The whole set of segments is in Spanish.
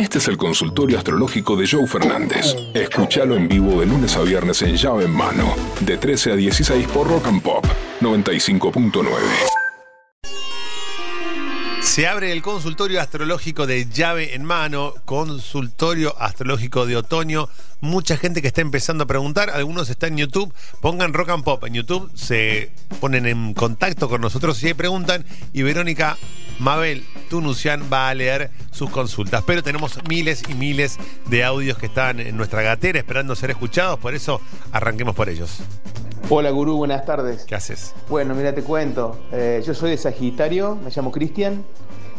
Este es el consultorio astrológico de Joe Fernández. Escúchalo en vivo de lunes a viernes en llave en mano, de 13 a 16 por Rock and Pop 95.9. Se abre el consultorio astrológico de llave en mano, consultorio astrológico de otoño. Mucha gente que está empezando a preguntar, algunos están en YouTube, pongan Rock and Pop en YouTube, se ponen en contacto con nosotros y preguntan y Verónica Mabel Tunucian va a leer sus consultas. Pero tenemos miles y miles de audios que están en nuestra gatera esperando ser escuchados, por eso arranquemos por ellos. Hola gurú, buenas tardes. ¿Qué haces? Bueno, mira, te cuento. Eh, yo soy de Sagitario, me llamo Cristian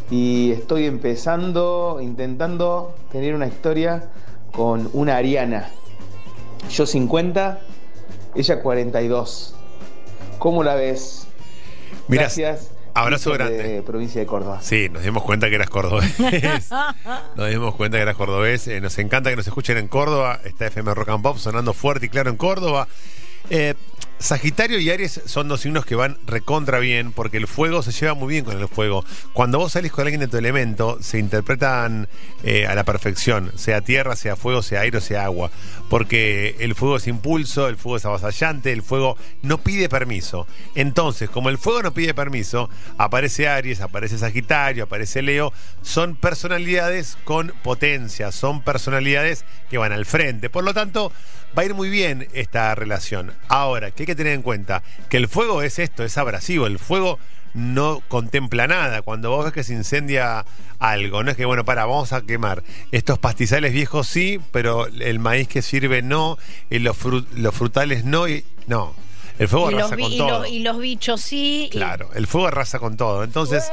y estoy empezando, intentando tener una historia con una Ariana. Yo 50, ella 42. ¿Cómo la ves? Mirá, Gracias. Abrazo grande. De provincia de Córdoba. Sí, nos dimos cuenta que eras cordobés. nos dimos cuenta que eras cordobés. Eh, nos encanta que nos escuchen en Córdoba. Está FM Rock and Pop sonando fuerte y claro en Córdoba. Eh, Sagitario y Aries son dos signos que van recontra bien porque el fuego se lleva muy bien con el fuego. Cuando vos salís con alguien de tu elemento, se interpretan eh, a la perfección, sea tierra, sea fuego, sea aire o sea agua. Porque el fuego es impulso, el fuego es avasallante, el fuego no pide permiso. Entonces, como el fuego no pide permiso, aparece Aries, aparece Sagitario, aparece Leo, son personalidades con potencia, son personalidades que van al frente. Por lo tanto, va a ir muy bien esta relación. Ahora, ¿qué hay que tener en cuenta? Que el fuego es esto, es abrasivo, el fuego no contempla nada. Cuando vos ves que se incendia algo, no es que, bueno, para, vamos a quemar. Estos pastizales viejos sí, pero el maíz que sirve no, y los, los frutales no, y no. El fuego Y los, arrasa bi- con y todo. los- y los bichos sí. Claro, el fuego arrasa con todo. Entonces,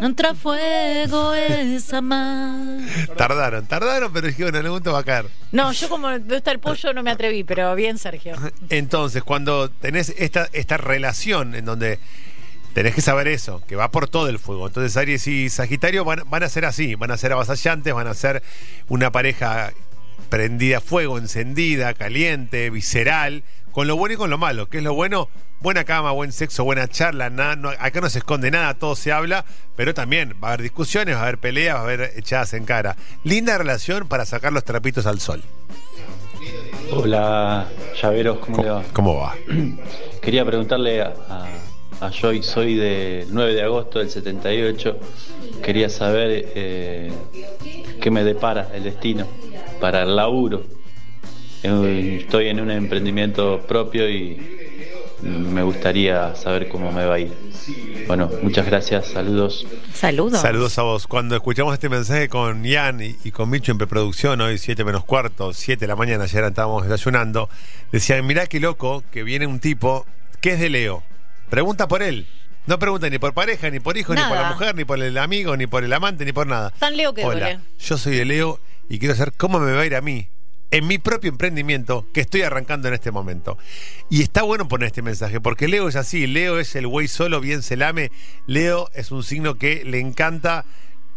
Contra fuego es amar. tardaron, tardaron, pero dije, bueno, en algún momento va a caer. No, yo como me gusta el pollo no me atreví, pero bien, Sergio. Entonces, cuando tenés esta, esta relación en donde tenés que saber eso, que va por todo el fuego. Entonces, Aries y Sagitario van, van a ser así, van a ser avasallantes, van a ser una pareja prendida a fuego, encendida, caliente, visceral, con lo bueno y con lo malo. ¿Qué es lo bueno? Buena cama, buen sexo, buena charla, nada, no- acá no se esconde nada, todo se habla, pero también va a haber discusiones, va a haber peleas, va a haber echadas en cara. Linda relación para sacar los trapitos al sol. Hola, llaveros, ¿cómo le va? ¿Cómo va? Quería preguntarle a, a, a Joy, soy del 9 de agosto del 78. Quería saber eh, qué me depara el destino para el laburo. Estoy en un emprendimiento propio y me gustaría saber cómo me va a ir. Bueno, muchas gracias, saludos. Saludos. Saludos a vos. Cuando escuchamos este mensaje con Ian y, y con Micho en preproducción, hoy 7 menos cuarto, 7 de la mañana, ayer estábamos desayunando, decían, mirá qué loco que viene un tipo que es de Leo. Pregunta por él. No pregunta ni por pareja, ni por hijo, ni por la mujer, ni por el amigo, ni por el amante, ni por nada. Tan Leo que Hola, duele. yo soy de Leo y quiero saber cómo me va a ir a mí en mi propio emprendimiento que estoy arrancando en este momento. Y está bueno poner este mensaje, porque Leo es así, Leo es el güey solo, bien se lame. Leo es un signo que le encanta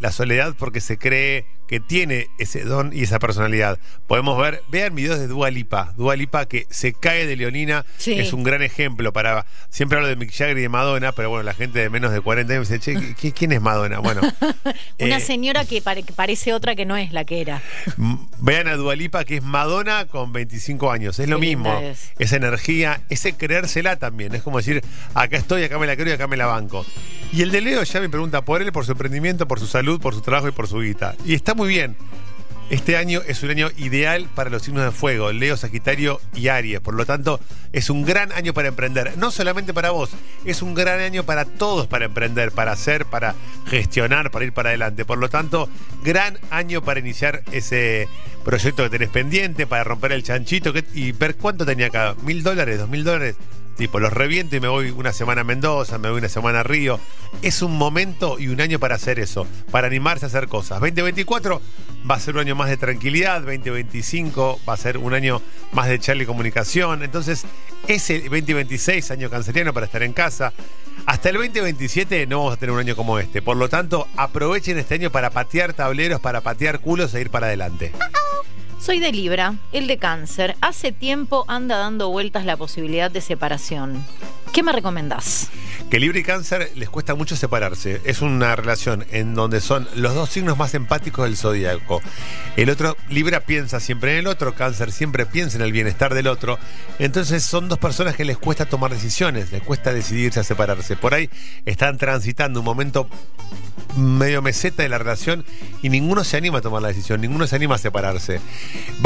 la soledad porque se cree que tiene ese don y esa personalidad. Podemos ver, vean videos de Dua Lipa, Dua Lipa que se cae de Leonina, Sí. es un gran ejemplo para, siempre hablo de Mick Jagger y de Madonna, pero bueno, la gente de menos de 40 años me dice, che, ¿qui- ¿quién es Madonna? Bueno. Una eh, señora que, pare- que parece otra que no es la que era. Vean a Dualipa que es Madonna con 25 años. Es lo mismo. es. Esa energía, ese creérsela también. Es como decir, acá estoy, acá me la creo y acá me la banco. Y el de Leo ya me pregunta por él, por su emprendimiento, por su salud, por su trabajo y por su guita. Y está muy bien. Este año es un año ideal para los signos de fuego, Leo, Sagitario y Aries. Por lo tanto, es un gran año para emprender. No solamente para vos, es un gran año para todos para emprender, para hacer, para gestionar, para ir para adelante. Por lo tanto, gran año para iniciar ese proyecto que tenés pendiente, para romper el chanchito y ver cuánto tenía acá. ¿Mil dólares? ¿Dos mil dólares? Tipo, los reviento y me voy una semana a Mendoza, me voy una semana a Río. Es un momento y un año para hacer eso, para animarse a hacer cosas. 2024 va a ser un año más de tranquilidad, 2025 va a ser un año más de charla y comunicación. Entonces, ese 2026, año canceriano para estar en casa. Hasta el 2027 no vamos a tener un año como este. Por lo tanto, aprovechen este año para patear tableros, para patear culos e ir para adelante. Soy de Libra, el de cáncer. Hace tiempo anda dando vueltas la posibilidad de separación. ¿Qué me recomendás? que Libra y Cáncer les cuesta mucho separarse. Es una relación en donde son los dos signos más empáticos del zodíaco. El otro, Libra piensa siempre en el otro, Cáncer siempre piensa en el bienestar del otro. Entonces son dos personas que les cuesta tomar decisiones, les cuesta decidirse a separarse. Por ahí están transitando un momento medio meseta de la relación y ninguno se anima a tomar la decisión, ninguno se anima a separarse.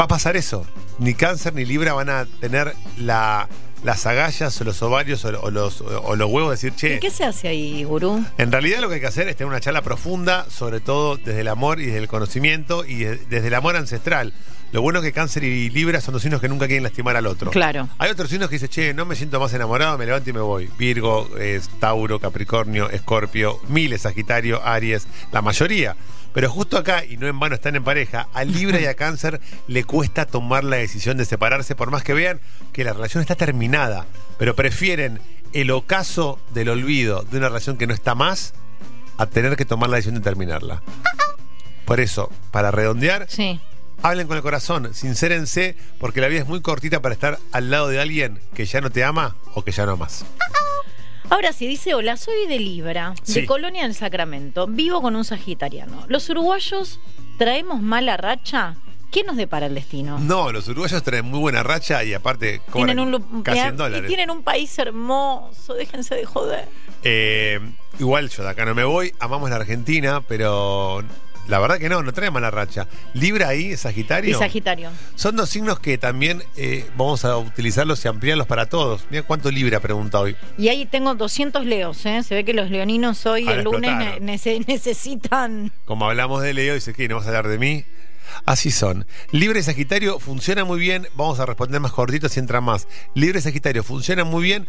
Va a pasar eso. Ni cáncer ni libra van a tener la, las agallas o los ovarios o, o los, o los huevos de decir, che. ¿Y qué se hace ahí, gurú? En realidad lo que hay que hacer es tener una charla profunda, sobre todo desde el amor y desde el conocimiento y de- desde el amor ancestral. Lo bueno es que cáncer y libra son dos signos que nunca quieren lastimar al otro. Claro. Hay otros signos que dicen, che, no me siento más enamorado, me levanto y me voy. Virgo, eh, Tauro, Capricornio, Escorpio, miles, Sagitario, Aries, la mayoría. Pero justo acá, y no en vano están en pareja, a Libra y a Cáncer le cuesta tomar la decisión de separarse, por más que vean que la relación está terminada. Pero prefieren el ocaso del olvido de una relación que no está más a tener que tomar la decisión de terminarla. Por eso, para redondear, Sí. Hablen con el corazón, sincérense, porque la vida es muy cortita para estar al lado de alguien que ya no te ama o que ya no amas. Ahora sí, dice, hola, soy de Libra, Sí. de Colonia del Sacramento, vivo con un sagitariano. ¿Los uruguayos traemos mala racha? ¿Qué nos depara el destino? No, los uruguayos traen muy buena racha y aparte cobran Tienen un, lu- casi mira, en y dólares. tienen un país hermoso, déjense de joder. Eh, igual yo de acá no me voy, amamos la Argentina, pero la verdad que no, no trae mala racha. Libra ahí, Sagitario. Y Sagitario. Son dos signos que también eh, vamos a utilizarlos y ampliarlos para todos. Mira cuánto Libra pregunta hoy. Y ahí tengo 200 leos, ¿eh? Se ve que los leoninos hoy, Ahora el lunes, ne- necesitan... Como hablamos de Leo, dice que no vas a hablar de mí. Así son. Libre y Sagitario funciona muy bien. Vamos a responder más cortito si entra más. Libre y Sagitario funciona muy bien,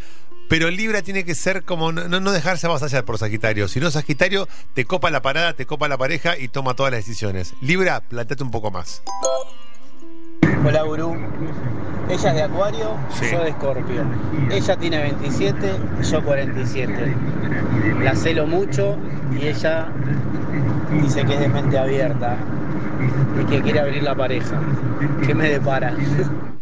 pero Libra tiene que ser como no, no dejarse avasallar por Sagitario. Si no, Sagitario te copa la parada, te copa la pareja y toma todas las decisiones. Libra, planteate un poco más. Hola Gurú, ella es de Acuario, Sí. yo de Escorpio. Ella tiene 27, yo 47. La celo mucho y ella dice que es de mente abierta y que quiere abrir la pareja. ¿Qué me depara?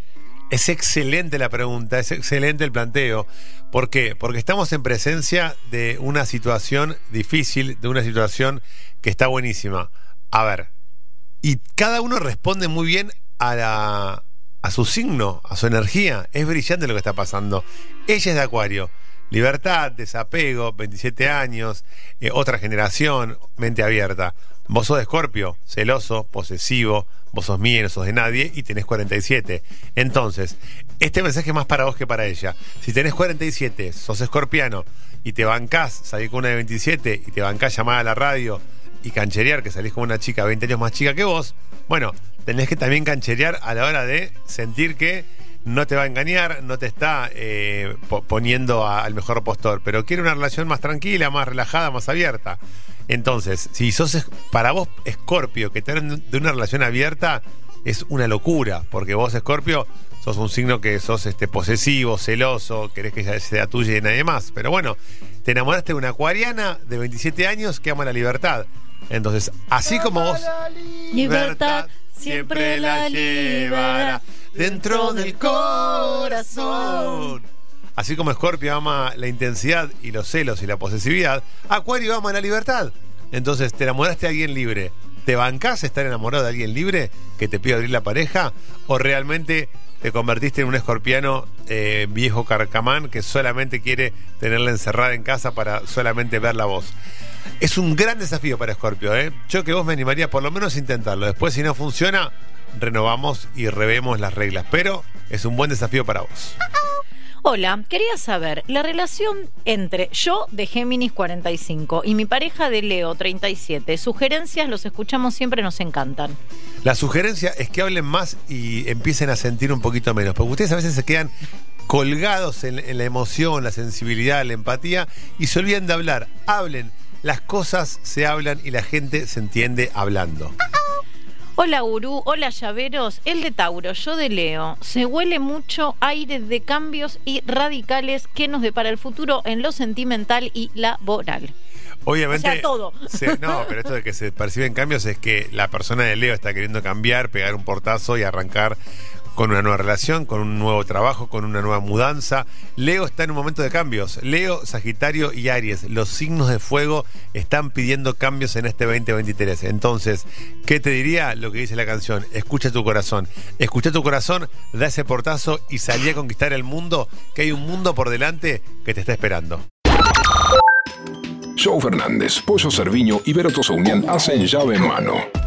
Es excelente la pregunta, es excelente el planteo. ¿Por qué? Porque estamos en presencia de una situación difícil, de una situación que está buenísima. A ver, y cada uno responde muy bien a, la- a su signo, a su energía. Es brillante lo que está pasando. Ella es de Acuario. Libertad, desapego, 27 años, eh, otra generación, mente abierta. Vos sos de Escorpio, celoso, posesivo, vos sos mío, no sos de nadie y tenés 47. Entonces, este mensaje es más para vos que para ella. Si tenés 47, sos escorpiano y te bancás salir con una de 27 y te bancás llamar a la radio y cancherear que salís con una chica 20 años más chica que vos, bueno, tenés que también cancherear a la hora de sentir que no te va a engañar, no te está eh, po- poniendo a- al mejor postor, pero quiere una relación más tranquila, más relajada, más abierta. Entonces, si sos es- para vos Escorpio, que tener de una relación abierta es una locura, porque vos Escorpio sos un signo que sos este posesivo, celoso, querés que ella sea tuya y de nadie más. Pero bueno, te enamoraste de una acuariana de 27 años que ama la libertad. Entonces, así como vos Libertad siempre la llevará dentro del corazón. Así como Scorpio ama la intensidad y los celos y la posesividad, Acuario ama la libertad. Entonces, ¿te enamoraste de alguien libre? ¿Te bancás estar enamorado de alguien libre que te pide abrir la pareja? ¿O realmente te convertiste en un escorpiano eh, viejo carcamán que solamente quiere tenerla encerrada en casa para solamente ver la voz? Es un gran desafío para Scorpio, ¿eh? Yo que vos me animaría por lo menos a intentarlo. Después, si no funciona, renovamos y revemos las reglas. Pero es un buen desafío para vos. Hola, quería saber, la relación entre yo de Géminis 45 y mi pareja de Leo 37, sugerencias los escuchamos siempre, nos encantan. La sugerencia es que hablen más y empiecen a sentir un poquito menos. Porque ustedes a veces se quedan colgados en, en la emoción, la sensibilidad, la empatía y se olvidan de hablar. Hablen. Las cosas se hablan y la gente se entiende hablando. Hola Gurú, hola llaveros, el de Tauro, yo de Leo. Se huele mucho aire de cambios y radicales que nos depara el futuro en lo sentimental y laboral. Obviamente. O sea, todo. se- no, pero esto de que se perciben cambios es que la persona de Leo está queriendo cambiar, pegar un portazo y arrancar con una nueva relación, con un nuevo trabajo, con una nueva mudanza. Leo está en un momento de cambios. Leo, Sagitario y Aries, los signos de fuego están pidiendo cambios en este 2023. Entonces, ¿qué te diría lo que dice la canción? Escucha tu corazón. Escucha tu corazón, da ese portazo y salí a conquistar el mundo, que hay un mundo por delante que te está esperando. Joe Fernández, Pollo Cerviño y Vero Unión hacen llave en mano.